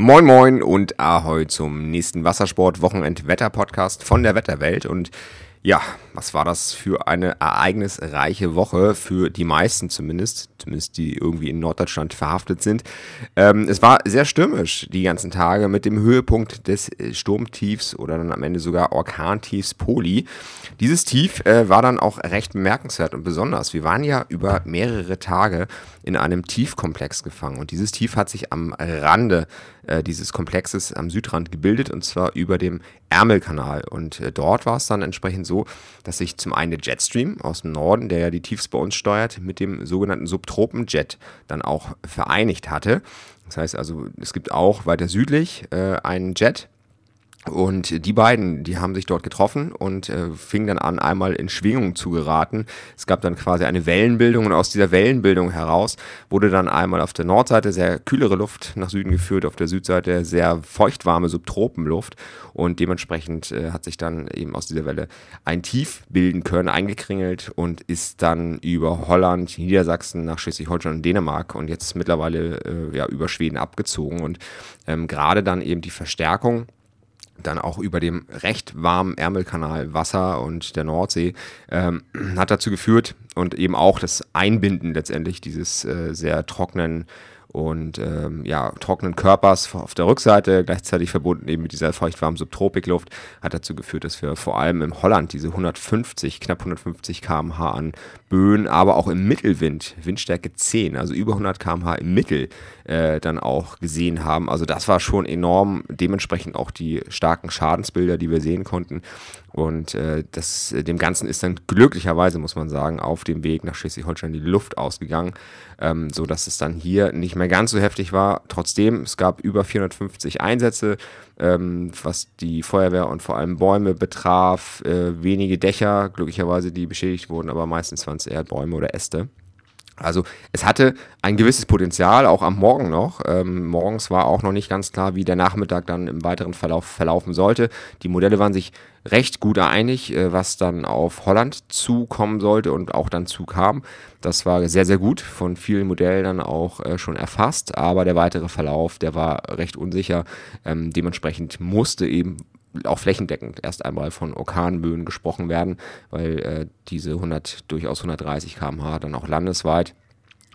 Moin Moin und Ahoi zum nächsten Wassersport-Wochenend-Wetter-Podcast von der Wetterwelt. Und ja, was war das für eine ereignisreiche Woche, für die meisten zumindest, zumindest die irgendwie in Norddeutschland verhaftet sind. Ähm, es war sehr stürmisch die ganzen Tage mit dem Höhepunkt des äh, Sturmtiefs oder dann am Ende sogar Orkantiefs Poli. Dieses Tief äh, war dann auch recht bemerkenswert und besonders. Wir waren ja über mehrere Tage in einem Tiefkomplex gefangen und dieses Tief hat sich am Rande äh, dieses Komplexes am Südrand gebildet und zwar über dem Ärmelkanal. Und äh, dort war es dann entsprechend so, dass sich zum einen der Jetstream aus dem Norden, der ja die Tiefs bei uns steuert, mit dem sogenannten Subtropenjet dann auch vereinigt hatte. Das heißt also, es gibt auch weiter südlich äh, einen Jet, und die beiden, die haben sich dort getroffen und äh, fingen dann an, einmal in Schwingung zu geraten. Es gab dann quasi eine Wellenbildung und aus dieser Wellenbildung heraus wurde dann einmal auf der Nordseite sehr kühlere Luft nach Süden geführt, auf der Südseite sehr feuchtwarme Subtropenluft und dementsprechend äh, hat sich dann eben aus dieser Welle ein Tief bilden können, eingekringelt und ist dann über Holland, Niedersachsen nach Schleswig-Holstein und Dänemark und jetzt mittlerweile äh, ja über Schweden abgezogen und ähm, gerade dann eben die Verstärkung dann auch über dem recht warmen Ärmelkanal Wasser und der Nordsee ähm, hat dazu geführt und eben auch das Einbinden letztendlich dieses äh, sehr trockenen und ähm, ja, trockenen Körpers auf der Rückseite, gleichzeitig verbunden eben mit dieser feuchtwarmen Subtropikluft, hat dazu geführt, dass wir vor allem im Holland diese 150, knapp 150 km/h an Böen, aber auch im Mittelwind, Windstärke 10, also über 100 km/h im Mittel, äh, dann auch gesehen haben. Also das war schon enorm, dementsprechend auch die starken Schadensbilder, die wir sehen konnten. Und äh, das, dem Ganzen ist dann glücklicherweise, muss man sagen, auf dem Weg nach Schleswig-Holstein die Luft ausgegangen, ähm, sodass es dann hier nicht mehr ganz so heftig war. Trotzdem, es gab über 450 Einsätze, ähm, was die Feuerwehr und vor allem Bäume betraf. Äh, wenige Dächer, glücklicherweise, die beschädigt wurden, aber meistens waren es eher Bäume oder Äste. Also es hatte ein gewisses Potenzial, auch am Morgen noch. Ähm, morgens war auch noch nicht ganz klar, wie der Nachmittag dann im weiteren Verlauf verlaufen sollte. Die Modelle waren sich recht gut einig, äh, was dann auf Holland zukommen sollte und auch dann zukam. Das war sehr, sehr gut, von vielen Modellen dann auch äh, schon erfasst, aber der weitere Verlauf, der war recht unsicher. Ähm, dementsprechend musste eben auch flächendeckend erst einmal von Orkanböen gesprochen werden, weil äh, diese 100, durchaus 130 km/h dann auch landesweit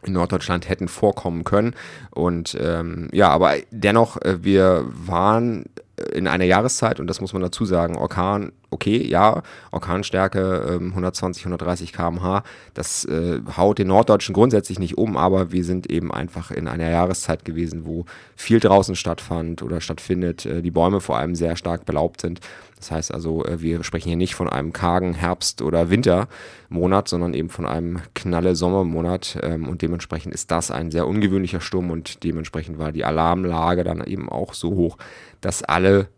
in Norddeutschland hätten vorkommen können. Und ähm, ja, aber dennoch, wir waren in einer Jahreszeit, und das muss man dazu sagen, Orkan, okay, ja, Orkanstärke ähm, 120, 130 km/h, das äh, haut den Norddeutschen grundsätzlich nicht um, aber wir sind eben einfach in einer Jahreszeit gewesen, wo viel draußen stattfand oder stattfindet, äh, die Bäume vor allem sehr stark belaubt sind. Das heißt also, äh, wir sprechen hier nicht von einem kargen Herbst- oder Wintermonat, sondern eben von einem knalle Sommermonat ähm, und dementsprechend ist das ein sehr ungewöhnlicher Sturm und dementsprechend war die Alarmlage dann eben auch so hoch, dass alle,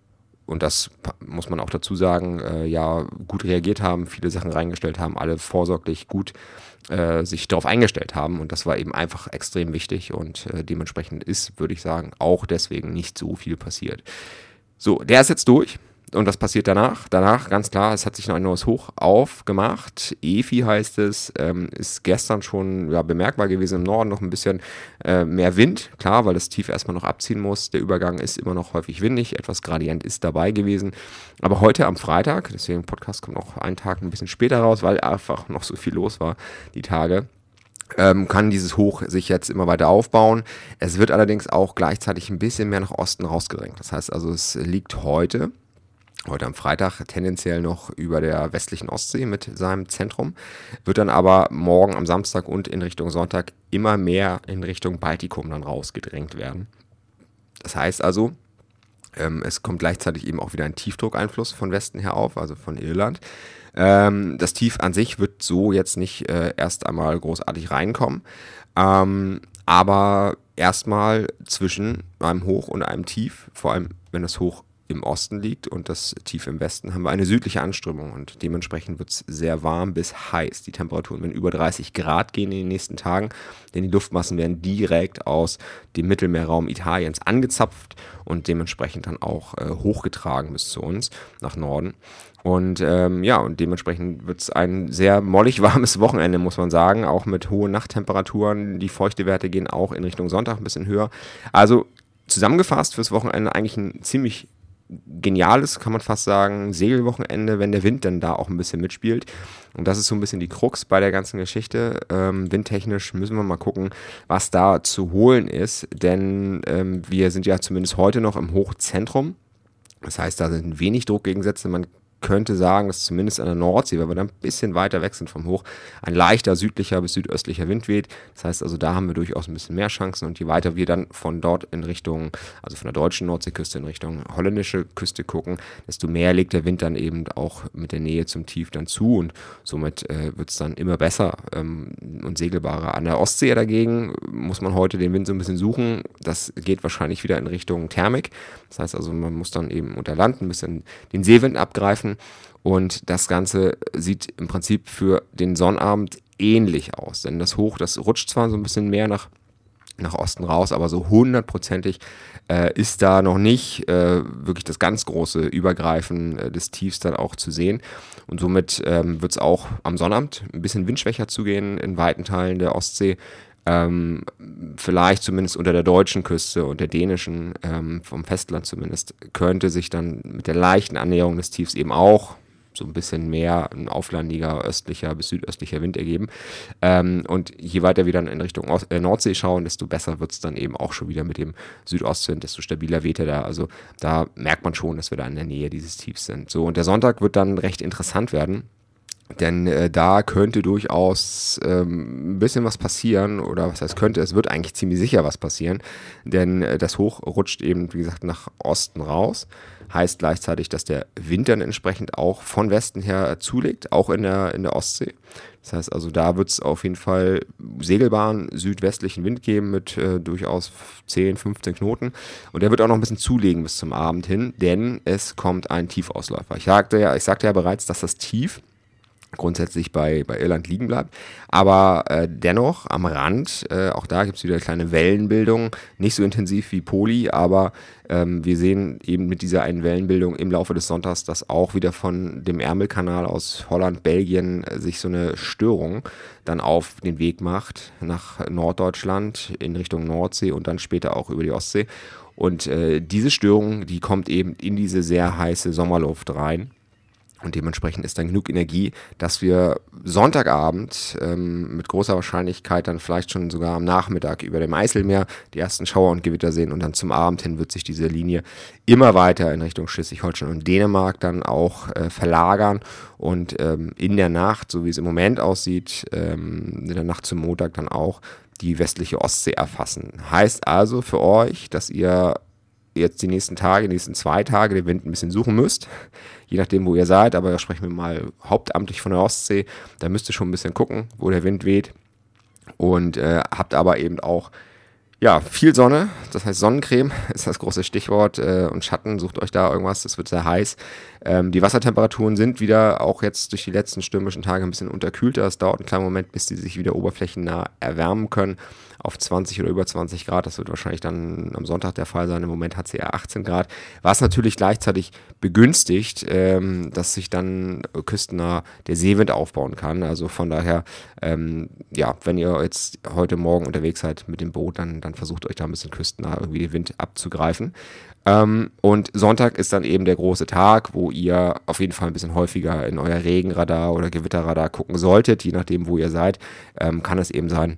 und das muss man auch dazu sagen, äh, ja, gut reagiert haben, viele Sachen reingestellt haben, alle vorsorglich gut äh, sich darauf eingestellt haben. Und das war eben einfach extrem wichtig und äh, dementsprechend ist, würde ich sagen, auch deswegen nicht so viel passiert. So, der ist jetzt durch. Und was passiert danach? Danach, ganz klar, es hat sich noch ein neues Hoch aufgemacht. EFI heißt es, ähm, ist gestern schon ja, bemerkbar gewesen im Norden, noch ein bisschen äh, mehr Wind. Klar, weil das Tief erstmal noch abziehen muss. Der Übergang ist immer noch häufig windig, etwas Gradient ist dabei gewesen. Aber heute am Freitag, deswegen Podcast kommt noch einen Tag ein bisschen später raus, weil einfach noch so viel los war die Tage. Ähm, kann dieses Hoch sich jetzt immer weiter aufbauen. Es wird allerdings auch gleichzeitig ein bisschen mehr nach Osten rausgedrängt. Das heißt also, es liegt heute heute am Freitag tendenziell noch über der westlichen Ostsee mit seinem Zentrum, wird dann aber morgen am Samstag und in Richtung Sonntag immer mehr in Richtung Baltikum dann rausgedrängt werden. Das heißt also, ähm, es kommt gleichzeitig eben auch wieder ein Tiefdruckeinfluss von Westen her auf, also von Irland. Ähm, das Tief an sich wird so jetzt nicht äh, erst einmal großartig reinkommen, ähm, aber erstmal zwischen einem Hoch und einem Tief, vor allem wenn das Hoch im Osten liegt und das tief im Westen, haben wir eine südliche Anströmung und dementsprechend wird es sehr warm bis heiß. Die Temperaturen werden über 30 Grad gehen in den nächsten Tagen, denn die Luftmassen werden direkt aus dem Mittelmeerraum Italiens angezapft und dementsprechend dann auch äh, hochgetragen bis zu uns nach Norden. Und ähm, ja, und dementsprechend wird es ein sehr mollig warmes Wochenende, muss man sagen, auch mit hohen Nachttemperaturen. Die Feuchtewerte gehen auch in Richtung Sonntag ein bisschen höher. Also zusammengefasst fürs Wochenende eigentlich ein ziemlich geniales, kann man fast sagen, Segelwochenende, wenn der Wind dann da auch ein bisschen mitspielt. Und das ist so ein bisschen die Krux bei der ganzen Geschichte. Ähm, windtechnisch müssen wir mal gucken, was da zu holen ist, denn ähm, wir sind ja zumindest heute noch im Hochzentrum. Das heißt, da sind wenig Druckgegensätze. Man könnte sagen, dass zumindest an der Nordsee, weil wir dann ein bisschen weiter weg sind vom Hoch, ein leichter südlicher bis südöstlicher Wind weht. Das heißt also, da haben wir durchaus ein bisschen mehr Chancen und je weiter wir dann von dort in Richtung, also von der deutschen Nordseeküste in Richtung holländische Küste gucken, desto mehr legt der Wind dann eben auch mit der Nähe zum Tief dann zu und somit äh, wird es dann immer besser ähm, und segelbarer. An der Ostsee dagegen muss man heute den Wind so ein bisschen suchen. Das geht wahrscheinlich wieder in Richtung Thermik. Das heißt also, man muss dann eben unter Land ein bisschen den Seewind abgreifen treffen. Und das Ganze sieht im Prinzip für den Sonnabend ähnlich aus. Denn das Hoch, das rutscht zwar so ein bisschen mehr nach, nach Osten raus, aber so hundertprozentig äh, ist da noch nicht äh, wirklich das ganz große Übergreifen äh, des Tiefs dann auch zu sehen. Und somit ähm, wird es auch am Sonnabend ein bisschen windschwächer zugehen in weiten Teilen der Ostsee ähm, vielleicht zumindest unter der deutschen Küste und der dänischen, ähm, vom Festland zumindest, könnte sich dann mit der leichten Annäherung des Tiefs eben auch so ein bisschen mehr ein auflandiger östlicher bis südöstlicher Wind ergeben. Ähm, und je weiter wir dann in Richtung Ost äh, Nordsee schauen, desto besser wird es dann eben auch schon wieder mit dem Südostwind, desto stabiler weht er da. Also da merkt man schon, dass wir da in der Nähe dieses Tiefs sind. So, und der Sonntag wird dann recht interessant werden denn äh, da könnte durchaus ähm, ein bisschen was passieren, oder was heißt könnte, es wird eigentlich ziemlich sicher was passieren, denn äh, das Hoch rutscht eben, wie gesagt, nach Osten raus. Heißt gleichzeitig, dass der Wind dann entsprechend auch von Westen her zulegt, auch in der, in der Ostsee. Das heißt also, da wird es auf jeden Fall segelbaren südwestlichen Wind geben mit äh, durchaus 10, 15 Knoten. Und der wird auch noch ein bisschen zulegen bis zum Abend hin, denn es kommt ein Tiefausläufer. Ich sagte ja, ich sagte ja bereits, dass das Tief grundsätzlich bei, bei Irland liegen bleibt. Aber äh, dennoch am Rand, äh, auch da gibt es wieder kleine Wellenbildung, nicht so intensiv wie Poli, aber ähm, wir sehen eben mit dieser einen Wellenbildung im Laufe des Sonntags, dass auch wieder von dem Ärmelkanal aus Holland, Belgien äh, sich so eine Störung dann auf den Weg macht nach Norddeutschland in Richtung Nordsee und dann später auch über die Ostsee. Und äh, diese Störung, die kommt eben in diese sehr heiße Sommerluft rein. Und dementsprechend ist dann genug Energie, dass wir Sonntagabend ähm, mit großer Wahrscheinlichkeit dann vielleicht schon sogar am Nachmittag über dem Eiselmeer die ersten Schauer und Gewitter sehen. Und dann zum Abend hin wird sich diese Linie immer weiter in Richtung Schleswig-Holstein und Dänemark dann auch äh, verlagern. Und ähm, in der Nacht, so wie es im Moment aussieht, ähm, in der Nacht zum Montag dann auch die westliche Ostsee erfassen. Heißt also für euch, dass ihr jetzt die nächsten Tage, die nächsten zwei Tage den Wind ein bisschen suchen müsst, je nachdem, wo ihr seid, aber sprechen wir mal hauptamtlich von der Ostsee, da müsst ihr schon ein bisschen gucken, wo der Wind weht und äh, habt aber eben auch ja, viel Sonne, das heißt Sonnencreme ist das große Stichwort äh, und Schatten, sucht euch da irgendwas, das wird sehr heiß. Ähm, die Wassertemperaturen sind wieder auch jetzt durch die letzten stürmischen Tage ein bisschen unterkühlter. Es dauert einen kleinen Moment, bis die sich wieder oberflächennah erwärmen können auf 20 oder über 20 Grad. Das wird wahrscheinlich dann am Sonntag der Fall sein. Im Moment hat sie eher 18 Grad, was natürlich gleichzeitig begünstigt, ähm, dass sich dann küstennah der Seewind aufbauen kann. Also von daher, ähm, ja, wenn ihr jetzt heute Morgen unterwegs seid mit dem Boot, dann, dann versucht euch da ein bisschen küstennah irgendwie den Wind abzugreifen. Ähm, und Sonntag ist dann eben der große Tag, wo ihr auf jeden Fall ein bisschen häufiger in euer Regenradar oder Gewitterradar gucken solltet, je nachdem, wo ihr seid. Ähm, kann es eben sein,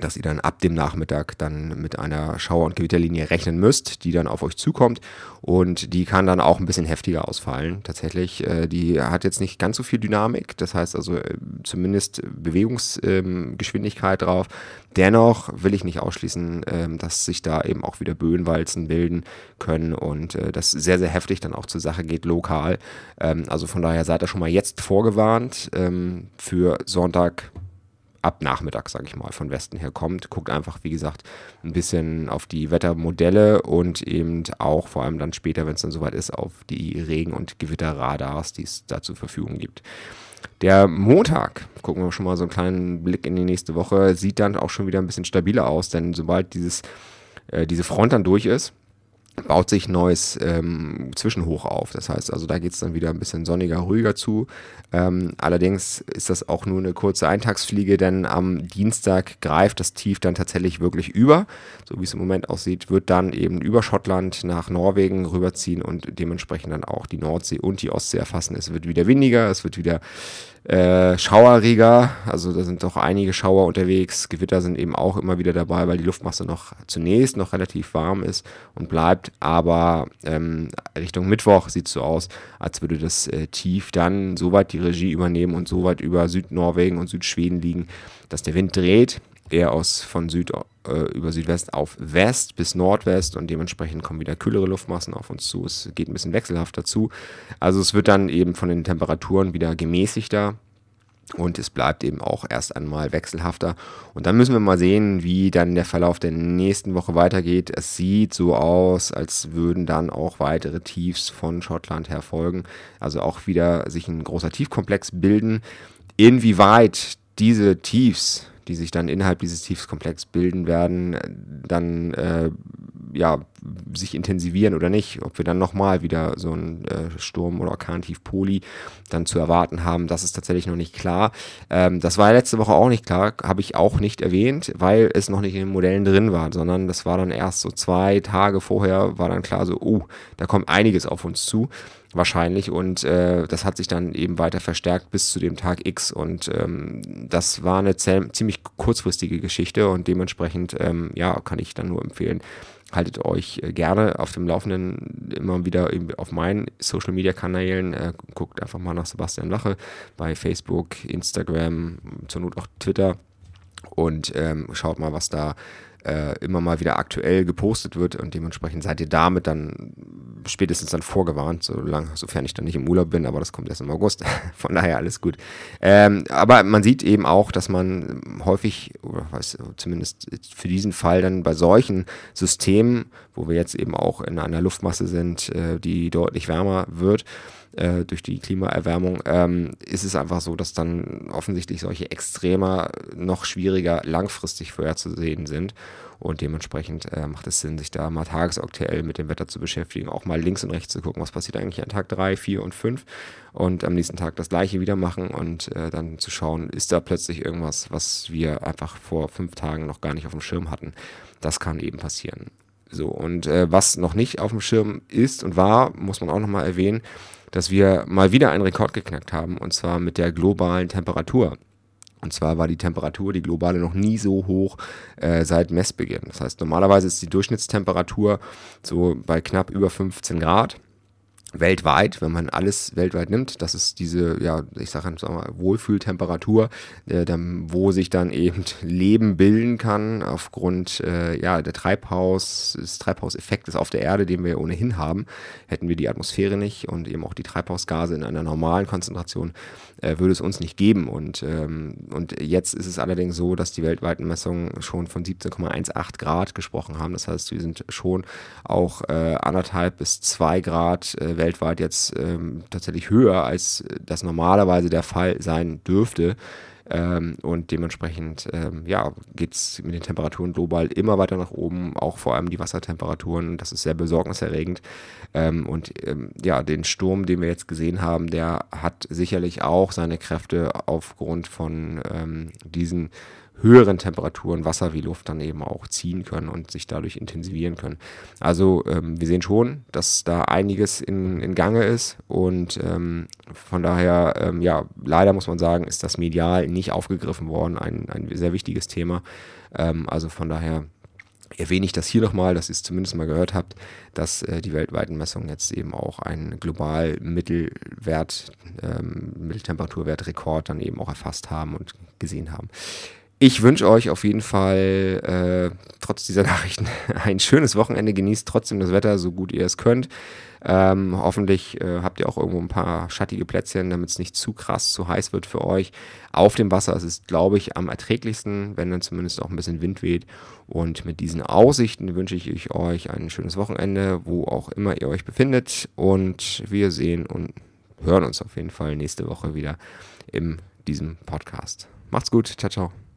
dass ihr dann ab dem Nachmittag dann mit einer Schauer- und Gewitterlinie rechnen müsst, die dann auf euch zukommt und die kann dann auch ein bisschen heftiger ausfallen. Tatsächlich, äh, die hat jetzt nicht ganz so viel Dynamik, das heißt also äh, zumindest Bewegungsgeschwindigkeit ähm, drauf. Dennoch will ich nicht ausschließen, ähm, dass sich da eben auch wieder Böenwalzen bilden können und äh, das sehr, sehr heftig dann auch zur Sache geht lokal. Ähm, also von daher seid ihr schon mal jetzt vorgewarnt für Sonntag ab Nachmittag, sage ich mal, von Westen her kommt. Guckt einfach, wie gesagt, ein bisschen auf die Wettermodelle und eben auch vor allem dann später, wenn es dann soweit ist, auf die Regen- und Gewitterradars, die es da zur Verfügung gibt. Der Montag, gucken wir schon mal so einen kleinen Blick in die nächste Woche, sieht dann auch schon wieder ein bisschen stabiler aus, denn sobald dieses, äh, diese Front dann durch ist, baut sich neues ähm, Zwischenhoch auf. Das heißt also, da geht es dann wieder ein bisschen sonniger, ruhiger zu. Ähm, allerdings ist das auch nur eine kurze Eintagsfliege, denn am Dienstag greift das Tief dann tatsächlich wirklich über. So wie es im Moment aussieht, wird dann eben über Schottland nach Norwegen rüberziehen und dementsprechend dann auch die Nordsee und die Ostsee erfassen. Es wird wieder windiger, es wird wieder äh, schaueriger, also da sind doch einige Schauer unterwegs. Gewitter sind eben auch immer wieder dabei, weil die Luftmasse noch zunächst noch relativ warm ist und bleibt. Aber ähm, Richtung Mittwoch sieht es so aus, als würde das äh, Tief dann so weit die Regie übernehmen und so weit über Südnorwegen und Südschweden liegen, dass der Wind dreht eher aus von Süd äh, über Südwest auf West bis Nordwest und dementsprechend kommen wieder kühlere Luftmassen auf uns zu. Es geht ein bisschen wechselhaft dazu. Also es wird dann eben von den Temperaturen wieder gemäßigter und es bleibt eben auch erst einmal wechselhafter. Und dann müssen wir mal sehen, wie dann der Verlauf der nächsten Woche weitergeht. Es sieht so aus, als würden dann auch weitere Tiefs von Schottland her folgen. Also auch wieder sich ein großer Tiefkomplex bilden. Inwieweit diese Tiefs die sich dann innerhalb dieses Tiefskomplex bilden werden, dann äh, ja, sich intensivieren oder nicht. Ob wir dann nochmal wieder so einen äh, Sturm oder Orkantief Poli dann zu erwarten haben, das ist tatsächlich noch nicht klar. Ähm, das war letzte Woche auch nicht klar, habe ich auch nicht erwähnt, weil es noch nicht in den Modellen drin war, sondern das war dann erst so zwei Tage vorher, war dann klar so, oh, da kommt einiges auf uns zu wahrscheinlich. Und äh, das hat sich dann eben weiter verstärkt bis zu dem Tag X. Und ähm, das war eine ziemlich kurzfristige Geschichte und dementsprechend, ähm, ja, kann ich dann nur empfehlen, haltet euch äh, gerne auf dem Laufenden immer wieder auf meinen Social Media Kanälen. Äh, guckt einfach mal nach Sebastian Lache bei Facebook, Instagram, zur Not auch Twitter und ähm, schaut mal, was da äh, immer mal wieder aktuell gepostet wird und dementsprechend seid ihr damit dann spätestens dann vorgewarnt, solange, sofern ich dann nicht im Urlaub bin, aber das kommt erst im August. Von daher alles gut. Ähm, aber man sieht eben auch, dass man häufig, oder was, zumindest für diesen Fall dann bei solchen Systemen, wo wir jetzt eben auch in einer Luftmasse sind, äh, die deutlich wärmer wird, äh, durch die Klimaerwärmung, ähm, ist es einfach so, dass dann offensichtlich solche Extremer noch schwieriger langfristig vorherzusehen sind. Und dementsprechend äh, macht es Sinn, sich da mal tagesaktuell mit dem Wetter zu beschäftigen, auch mal links und rechts zu gucken, was passiert eigentlich an Tag 3, 4 und 5 und am nächsten Tag das gleiche wieder machen und äh, dann zu schauen, ist da plötzlich irgendwas, was wir einfach vor fünf Tagen noch gar nicht auf dem Schirm hatten. Das kann eben passieren. So, und äh, was noch nicht auf dem Schirm ist und war, muss man auch nochmal erwähnen, dass wir mal wieder einen Rekord geknackt haben, und zwar mit der globalen Temperatur. Und zwar war die Temperatur, die globale, noch nie so hoch äh, seit Messbeginn. Das heißt, normalerweise ist die Durchschnittstemperatur so bei knapp über 15 Grad weltweit, wenn man alles weltweit nimmt, das ist diese, ja, ich sage mal, Wohlfühltemperatur, äh, dann, wo sich dann eben Leben bilden kann aufgrund äh, ja, der Treibhaus, des Treibhauseffektes auf der Erde, den wir ohnehin haben. Hätten wir die Atmosphäre nicht und eben auch die Treibhausgase in einer normalen Konzentration, äh, würde es uns nicht geben. Und, ähm, und jetzt ist es allerdings so, dass die weltweiten Messungen schon von 17,18 Grad gesprochen haben. Das heißt, wir sind schon auch äh, anderthalb bis zwei Grad äh, weltweit jetzt ähm, tatsächlich höher, als das normalerweise der Fall sein dürfte. Ähm, und dementsprechend ähm, ja, geht es mit den Temperaturen global immer weiter nach oben, auch vor allem die Wassertemperaturen. Das ist sehr besorgniserregend. Ähm, und ähm, ja, den Sturm, den wir jetzt gesehen haben, der hat sicherlich auch seine Kräfte aufgrund von ähm, diesen höheren Temperaturen Wasser wie Luft dann eben auch ziehen können und sich dadurch intensivieren können. Also ähm, wir sehen schon, dass da einiges in, in Gange ist und ähm, von daher, ähm, ja, leider muss man sagen, ist das medial nicht aufgegriffen worden, ein, ein sehr wichtiges Thema. Ähm, also von daher erwähne ich das hier nochmal, dass ihr es zumindest mal gehört habt, dass äh, die weltweiten Messungen jetzt eben auch einen global Mittelwert, ähm, Mitteltemperaturwert-Rekord dann eben auch erfasst haben und gesehen haben. Ich wünsche euch auf jeden Fall äh, trotz dieser Nachrichten ein schönes Wochenende. Genießt trotzdem das Wetter, so gut ihr es könnt. Ähm, hoffentlich äh, habt ihr auch irgendwo ein paar schattige Plätzchen, damit es nicht zu krass, zu heiß wird für euch. Auf dem Wasser ist es, glaube ich, am erträglichsten, wenn dann zumindest auch ein bisschen Wind weht. Und mit diesen Aussichten wünsche ich euch ein schönes Wochenende, wo auch immer ihr euch befindet. Und wir sehen und hören uns auf jeden Fall nächste Woche wieder in diesem Podcast. Macht's gut. Ciao, ciao.